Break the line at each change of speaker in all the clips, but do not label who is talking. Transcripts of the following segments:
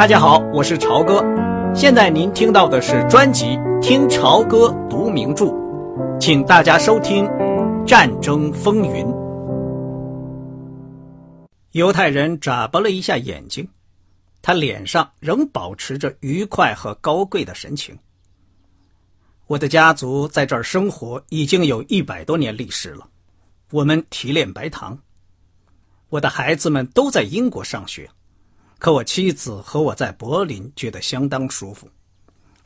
大家好，我是朝哥。现在您听到的是专辑《听朝歌读名著》，请大家收听《战争风云》。犹太人眨巴了一下眼睛，他脸上仍保持着愉快和高贵的神情。我的家族在这儿生活已经有一百多年历史了，我们提炼白糖。我的孩子们都在英国上学。可我妻子和我在柏林觉得相当舒服，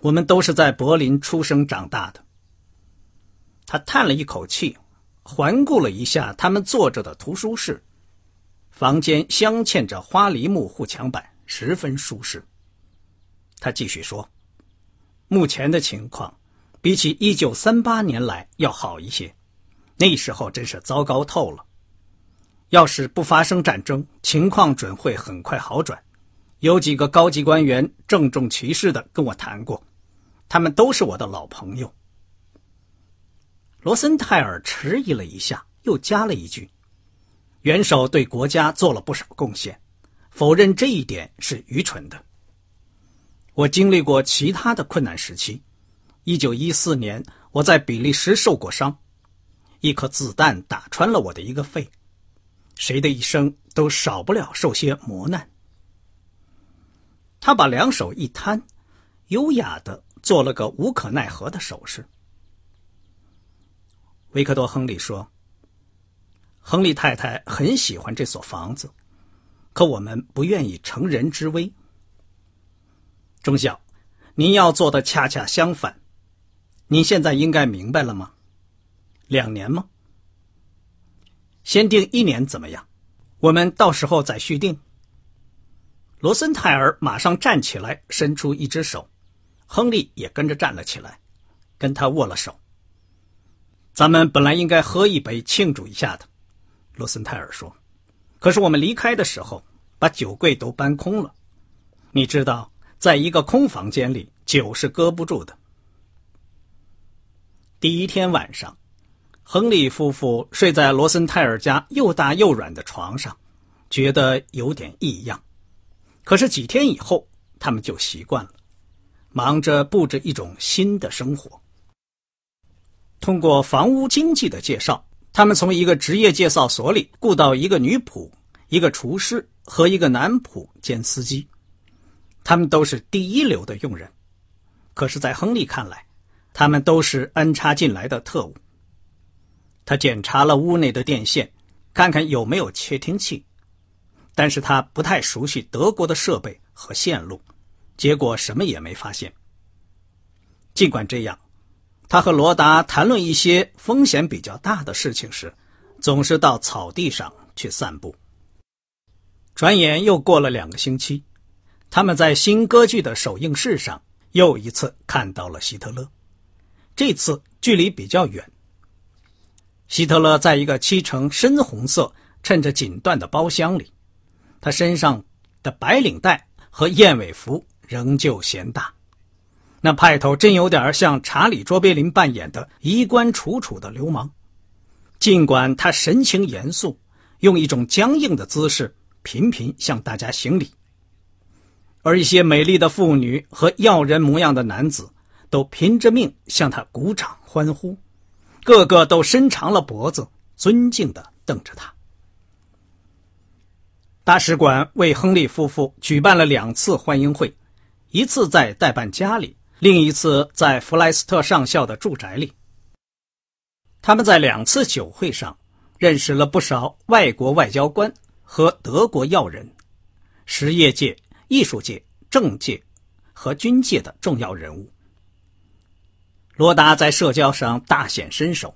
我们都是在柏林出生长大的。他叹了一口气，环顾了一下他们坐着的图书室，房间镶嵌着花梨木护墙板，十分舒适。他继续说：“目前的情况比起一九三八年来要好一些，那时候真是糟糕透了。”要是不发生战争，情况准会很快好转。有几个高级官员郑重其事的跟我谈过，他们都是我的老朋友。罗森泰尔迟疑了一下，又加了一句：“元首对国家做了不少贡献，否认这一点是愚蠢的。我经历过其他的困难时期。一九一四年，我在比利时受过伤，一颗子弹打穿了我的一个肺。”谁的一生都少不了受些磨难。他把两手一摊，优雅的做了个无可奈何的手势。维克多·亨利说：“亨利太太很喜欢这所房子，可我们不愿意乘人之危。中校，您要做的恰恰相反。您现在应该明白了吗？两年吗？”先定一年怎么样？我们到时候再续订。罗森泰尔马上站起来，伸出一只手，亨利也跟着站了起来，跟他握了手。咱们本来应该喝一杯庆祝一下的，罗森泰尔说。可是我们离开的时候，把酒柜都搬空了。你知道，在一个空房间里，酒是搁不住的。第一天晚上。亨利夫妇睡在罗森泰尔家又大又软的床上，觉得有点异样。可是几天以后，他们就习惯了，忙着布置一种新的生活。通过房屋经济的介绍，他们从一个职业介绍所里雇到一个女仆、一个厨师和一个男仆兼司机，他们都是第一流的佣人。可是，在亨利看来，他们都是安插进来的特务。他检查了屋内的电线，看看有没有窃听器，但是他不太熟悉德国的设备和线路，结果什么也没发现。尽管这样，他和罗达谈论一些风险比较大的事情时，总是到草地上去散步。转眼又过了两个星期，他们在新歌剧的首映式上又一次看到了希特勒，这次距离比较远。希特勒在一个漆成深红色、衬着锦缎的包厢里，他身上的白领带和燕尾服仍旧显大，那派头真有点像查理·卓别林扮演的衣冠楚楚的流氓。尽管他神情严肃，用一种僵硬的姿势频频向大家行礼，而一些美丽的妇女和要人模样的男子都拼着命向他鼓掌欢呼。个个都伸长了脖子，尊敬的瞪着他。大使馆为亨利夫妇举办了两次欢迎会，一次在代办家里，另一次在弗莱斯特上校的住宅里。他们在两次酒会上认识了不少外国外交官和德国要人、实业界、艺术界、政界和军界的重要人物。罗达在社交上大显身手。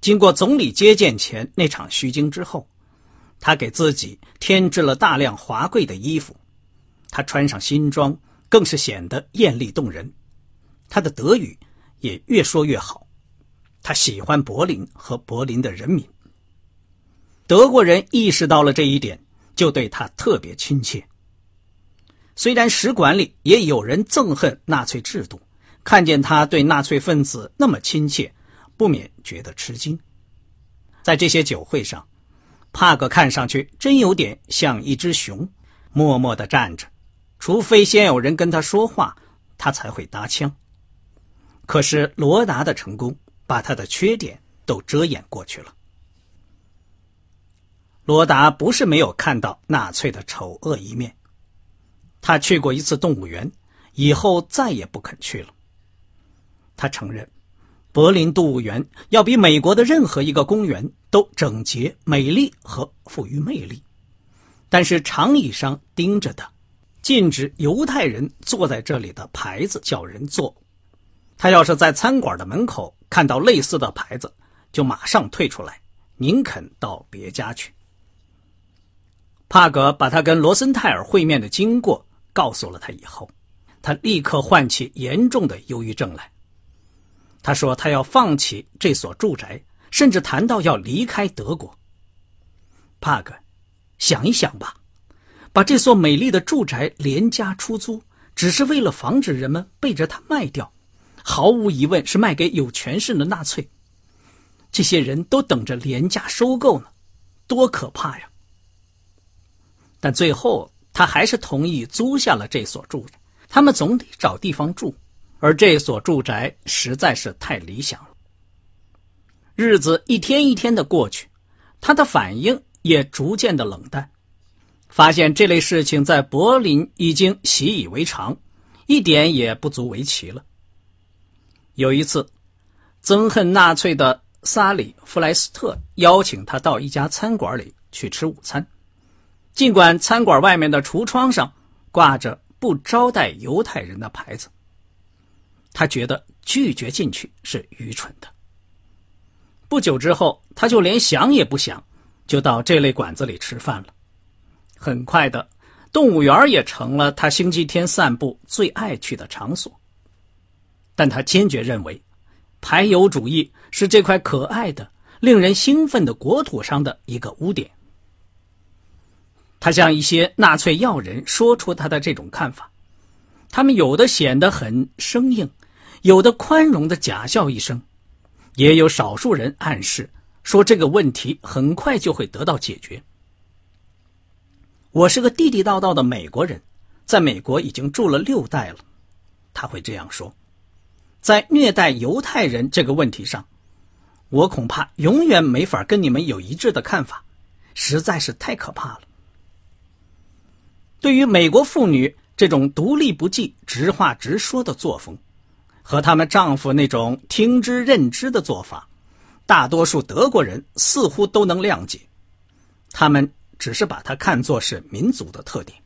经过总理接见前那场虚惊之后，他给自己添置了大量华贵的衣服。他穿上新装，更是显得艳丽动人。他的德语也越说越好。他喜欢柏林和柏林的人民。德国人意识到了这一点，就对他特别亲切。虽然使馆里也有人憎恨纳粹制度。看见他对纳粹分子那么亲切，不免觉得吃惊。在这些酒会上，帕格看上去真有点像一只熊，默默地站着，除非先有人跟他说话，他才会搭腔。可是罗达的成功把他的缺点都遮掩过去了。罗达不是没有看到纳粹的丑恶一面，他去过一次动物园，以后再也不肯去了。他承认。柏林动物园要比美国的任何一个公园都整洁、美丽和富于魅力，但是长椅上钉着的禁止犹太人坐在这里的牌子叫人坐。他要是在餐馆的门口看到类似的牌子，就马上退出来，宁肯到别家去。帕格把他跟罗森泰尔会面的经过告诉了他以后，他立刻唤起严重的忧郁症来。他说：“他要放弃这所住宅，甚至谈到要离开德国。”帕格，想一想吧，把这所美丽的住宅廉价出租，只是为了防止人们背着它卖掉，毫无疑问是卖给有权势的纳粹。这些人都等着廉价收购呢，多可怕呀！但最后他还是同意租下了这所住宅，他们总得找地方住。而这所住宅实在是太理想了。日子一天一天的过去，他的反应也逐渐的冷淡，发现这类事情在柏林已经习以为常，一点也不足为奇了。有一次，憎恨纳粹的萨里·弗莱斯特邀请他到一家餐馆里去吃午餐，尽管餐馆外面的橱窗上挂着“不招待犹太人”的牌子。他觉得拒绝进去是愚蠢的。不久之后，他就连想也不想，就到这类馆子里吃饭了。很快的，动物园也成了他星期天散步最爱去的场所。但他坚决认为，排犹主义是这块可爱的、令人兴奋的国土上的一个污点。他向一些纳粹要人说出他的这种看法，他们有的显得很生硬。有的宽容的假笑一声，也有少数人暗示说这个问题很快就会得到解决。我是个地地道道的美国人，在美国已经住了六代了，他会这样说。在虐待犹太人这个问题上，我恐怕永远没法跟你们有一致的看法，实在是太可怕了。对于美国妇女这种独立不羁、直话直说的作风。和他们丈夫那种听之任之的做法，大多数德国人似乎都能谅解，他们只是把它看作是民族的特点。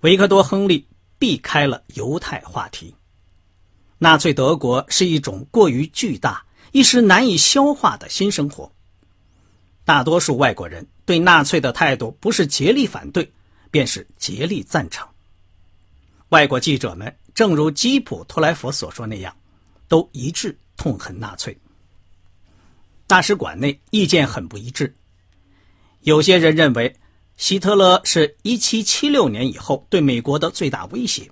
维克多·亨利避开了犹太话题。纳粹德国是一种过于巨大、一时难以消化的新生活。大多数外国人对纳粹的态度不是竭力反对，便是竭力赞成。外国记者们。正如基普托莱佛所说那样，都一致痛恨纳粹。大使馆内意见很不一致。有些人认为，希特勒是一七七六年以后对美国的最大威胁，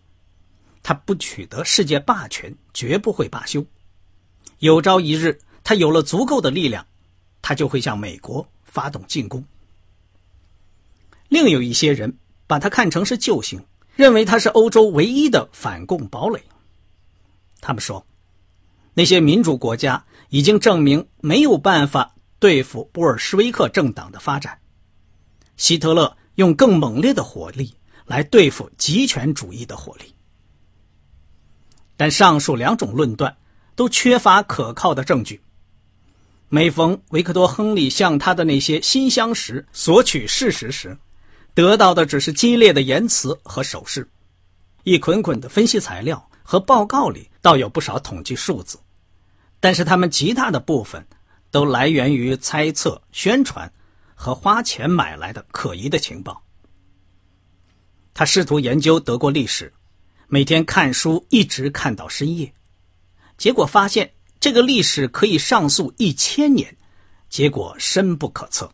他不取得世界霸权，绝不会罢休。有朝一日，他有了足够的力量，他就会向美国发动进攻。另有一些人把他看成是救星。认为他是欧洲唯一的反共堡垒。他们说，那些民主国家已经证明没有办法对付布尔什维克政党的发展。希特勒用更猛烈的火力来对付极权主义的火力。但上述两种论断都缺乏可靠的证据。每逢维克多·亨利向他的那些新相识索取事实时，得到的只是激烈的言辞和手势，一捆捆的分析材料和报告里倒有不少统计数字，但是他们极大的部分都来源于猜测、宣传和花钱买来的可疑的情报。他试图研究德国历史，每天看书一直看到深夜，结果发现这个历史可以上溯一千年，结果深不可测。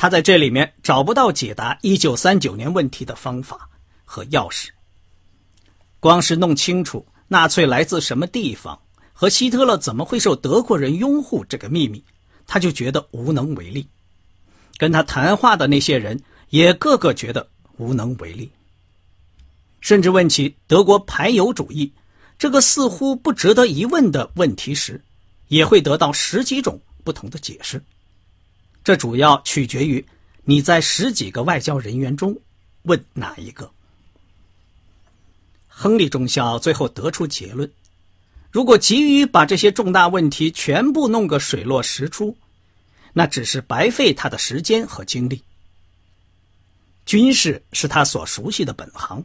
他在这里面找不到解答一九三九年问题的方法和钥匙。光是弄清楚纳粹来自什么地方和希特勒怎么会受德国人拥护这个秘密，他就觉得无能为力。跟他谈话的那些人也个个觉得无能为力。甚至问起德国排犹主义这个似乎不值得疑问的问题时，也会得到十几种不同的解释。这主要取决于你在十几个外交人员中问哪一个。亨利中校最后得出结论：如果急于把这些重大问题全部弄个水落石出，那只是白费他的时间和精力。军事是他所熟悉的本行，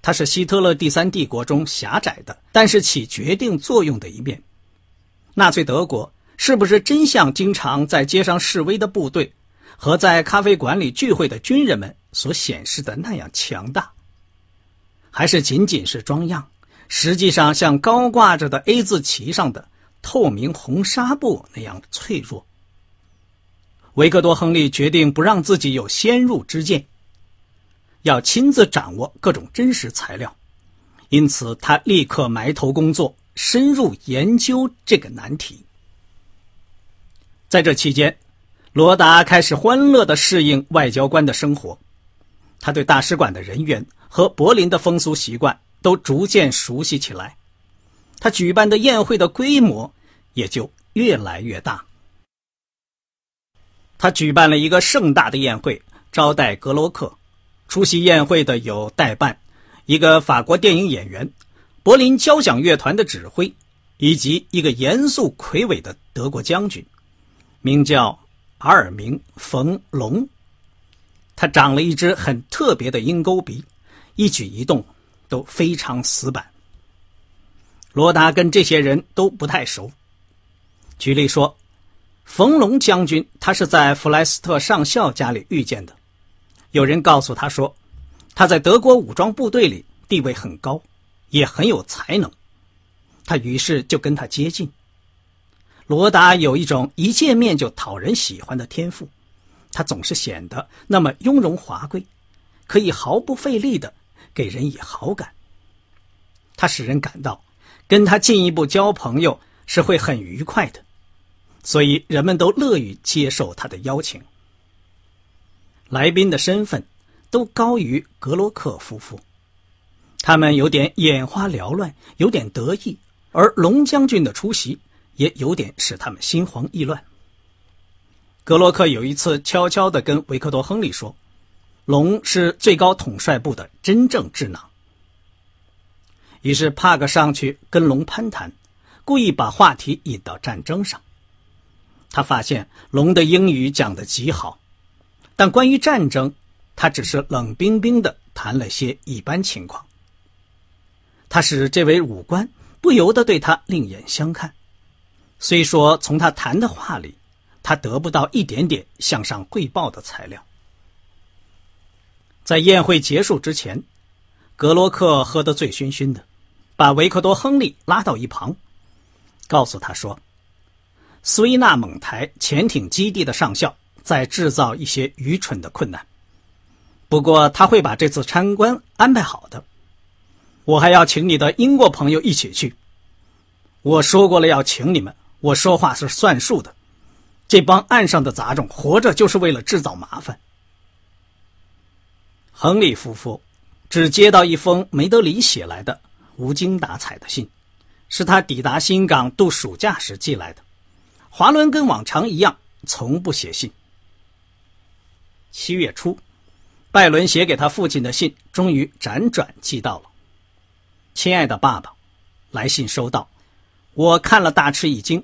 他是希特勒第三帝国中狭窄的，但是起决定作用的一面。纳粹德国是不是真像经常在街上示威的部队和在咖啡馆里聚会的军人们所显示的那样强大？还是仅仅是装样，实际上像高挂着的 A 字旗上的透明红纱布那样脆弱。维克多·亨利决定不让自己有先入之见，要亲自掌握各种真实材料，因此他立刻埋头工作，深入研究这个难题。在这期间，罗达开始欢乐地适应外交官的生活，他对大使馆的人员。和柏林的风俗习惯都逐渐熟悉起来，他举办的宴会的规模也就越来越大。他举办了一个盛大的宴会，招待格罗克。出席宴会的有代办、一个法国电影演员、柏林交响乐团的指挥，以及一个严肃魁伟的德国将军，名叫阿尔明·冯·龙。他长了一只很特别的鹰钩鼻。一举一动都非常死板。罗达跟这些人都不太熟。举例说，冯龙将军他是在弗莱斯特上校家里遇见的。有人告诉他说，他在德国武装部队里地位很高，也很有才能。他于是就跟他接近。罗达有一种一见面就讨人喜欢的天赋，他总是显得那么雍容华贵，可以毫不费力的。给人以好感，他使人感到跟他进一步交朋友是会很愉快的，所以人们都乐于接受他的邀请。来宾的身份都高于格罗克夫妇，他们有点眼花缭乱，有点得意，而龙将军的出席也有点使他们心慌意乱。格洛克有一次悄悄地跟维克多·亨利说。龙是最高统帅部的真正智囊。于是帕克上去跟龙攀谈，故意把话题引到战争上。他发现龙的英语讲得极好，但关于战争，他只是冷冰冰的谈了些一般情况。他使这位武官不由得对他另眼相看，虽说从他谈的话里，他得不到一点点向上汇报的材料。在宴会结束之前，格罗克喝得醉醺醺的，把维克多·亨利拉到一旁，告诉他说：“苏伊纳蒙台潜艇基地的上校在制造一些愚蠢的困难，不过他会把这次参观安排好的。我还要请你的英国朋友一起去。我说过了要请你们，我说话是算数的。这帮岸上的杂种活着就是为了制造麻烦。”亨利夫妇只接到一封梅德里写来的无精打采的信，是他抵达新港度暑假时寄来的。华伦跟往常一样，从不写信。七月初，拜伦写给他父亲的信终于辗转寄到了。亲爱的爸爸，来信收到，我看了大吃一惊。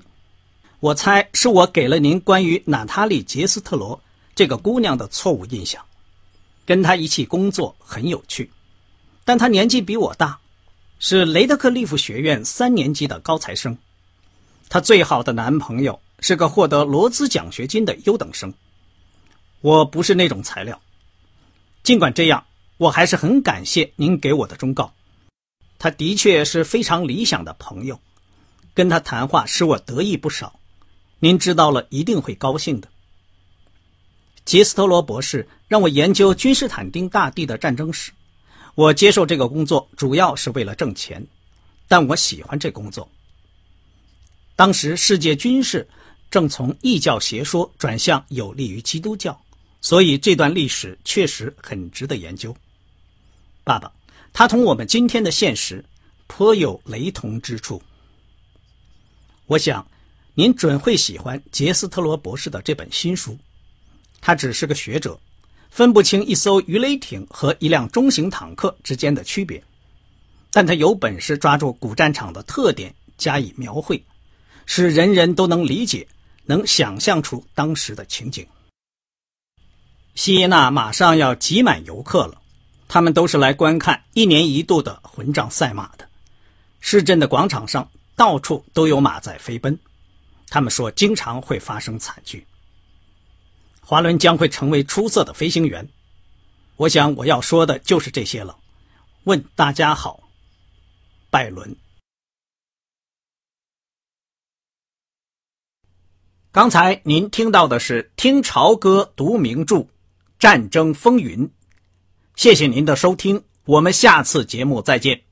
我猜是我给了您关于娜塔莉·杰斯特罗这个姑娘的错误印象。跟她一起工作很有趣，但她年纪比我大，是雷德克利夫学院三年级的高材生。她最好的男朋友是个获得罗兹奖学金的优等生。我不是那种材料。尽管这样，我还是很感谢您给我的忠告。他的确是非常理想的朋友，跟他谈话使我得意不少。您知道了一定会高兴的。杰斯特罗博士让我研究君士坦丁大帝的战争史，我接受这个工作主要是为了挣钱，但我喜欢这工作。当时世界军事正从异教邪说转向有利于基督教，所以这段历史确实很值得研究。爸爸，它同我们今天的现实颇有雷同之处。我想，您准会喜欢杰斯特罗博士的这本新书。他只是个学者，分不清一艘鱼雷艇和一辆中型坦克之间的区别，但他有本事抓住古战场的特点加以描绘，使人人都能理解，能想象出当时的情景。锡耶纳马上要挤满游客了，他们都是来观看一年一度的混账赛马的。市镇的广场上到处都有马在飞奔，他们说经常会发生惨剧。华伦将会成为出色的飞行员。我想我要说的就是这些了。问大家好，拜伦。刚才您听到的是听潮歌读名著《战争风云》。谢谢您的收听，我们下次节目再见。